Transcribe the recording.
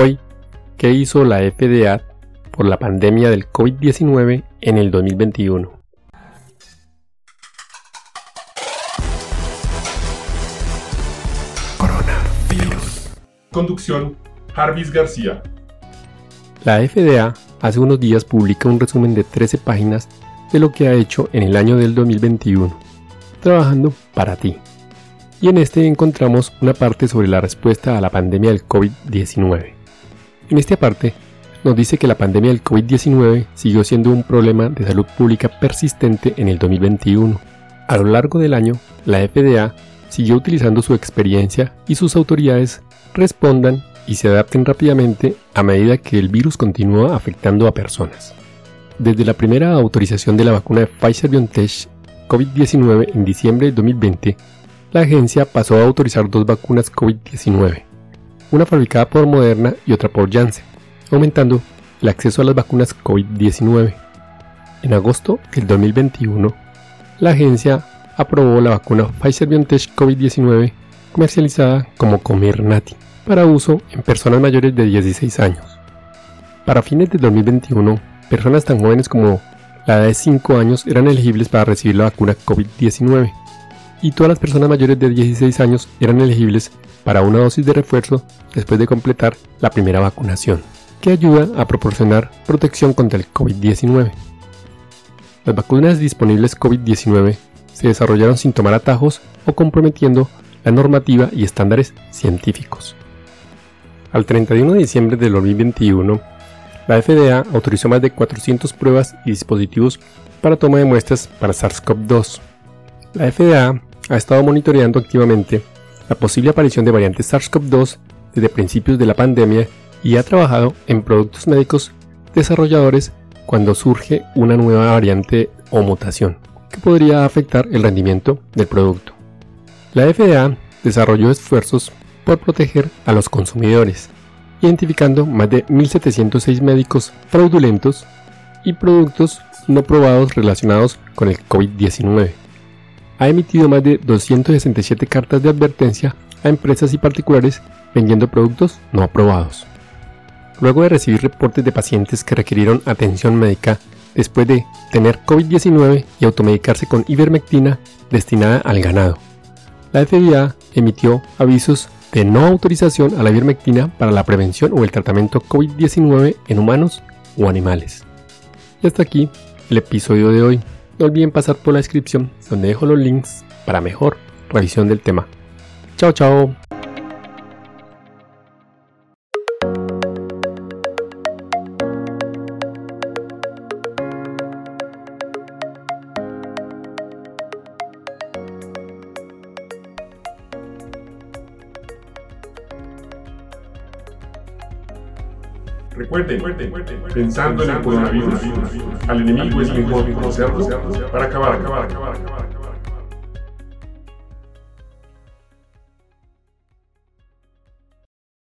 Hoy, ¿qué hizo la FDA por la pandemia del COVID-19 en el 2021? Coronavirus. Conducción, Jarvis García. La FDA hace unos días publica un resumen de 13 páginas de lo que ha hecho en el año del 2021, trabajando para ti. Y en este encontramos una parte sobre la respuesta a la pandemia del COVID-19. En esta parte nos dice que la pandemia del COVID-19 siguió siendo un problema de salud pública persistente en el 2021. A lo largo del año, la FDA siguió utilizando su experiencia y sus autoridades respondan y se adapten rápidamente a medida que el virus continúa afectando a personas. Desde la primera autorización de la vacuna de Pfizer-BioNTech COVID-19 en diciembre de 2020, la agencia pasó a autorizar dos vacunas COVID-19, una fabricada por Moderna y otra por Janssen, aumentando el acceso a las vacunas COVID-19. En agosto del 2021, la agencia aprobó la vacuna Pfizer-BioNTech COVID-19 comercializada como Comirnaty para uso en personas mayores de 16 años. Para fines de 2021, personas tan jóvenes como la edad de 5 años eran elegibles para recibir la vacuna COVID-19 y todas las personas mayores de 16 años eran elegibles para una dosis de refuerzo después de completar la primera vacunación, que ayuda a proporcionar protección contra el COVID-19. Las vacunas disponibles COVID-19 se desarrollaron sin tomar atajos o comprometiendo la normativa y estándares científicos. Al 31 de diciembre del 2021, la FDA autorizó más de 400 pruebas y dispositivos para toma de muestras para SARS-CoV-2. La FDA ha estado monitoreando activamente la posible aparición de variantes SARS-CoV-2 desde principios de la pandemia y ha trabajado en productos médicos desarrolladores cuando surge una nueva variante o mutación que podría afectar el rendimiento del producto. La FDA desarrolló esfuerzos por proteger a los consumidores, identificando más de 1.706 médicos fraudulentos y productos no probados relacionados con el COVID-19 ha emitido más de 267 cartas de advertencia a empresas y particulares vendiendo productos no aprobados. Luego de recibir reportes de pacientes que requirieron atención médica después de tener COVID-19 y automedicarse con ivermectina destinada al ganado, la FDA emitió avisos de no autorización a la ivermectina para la prevención o el tratamiento COVID-19 en humanos o animales. Y hasta aquí el episodio de hoy. No olviden pasar por la descripción donde dejo los links para mejor revisión del tema. Chao, chao. Recuerden, pensando en el coronavirus, al enemigo es mejor conocerlo para acabar, acabar, acabar, acabar.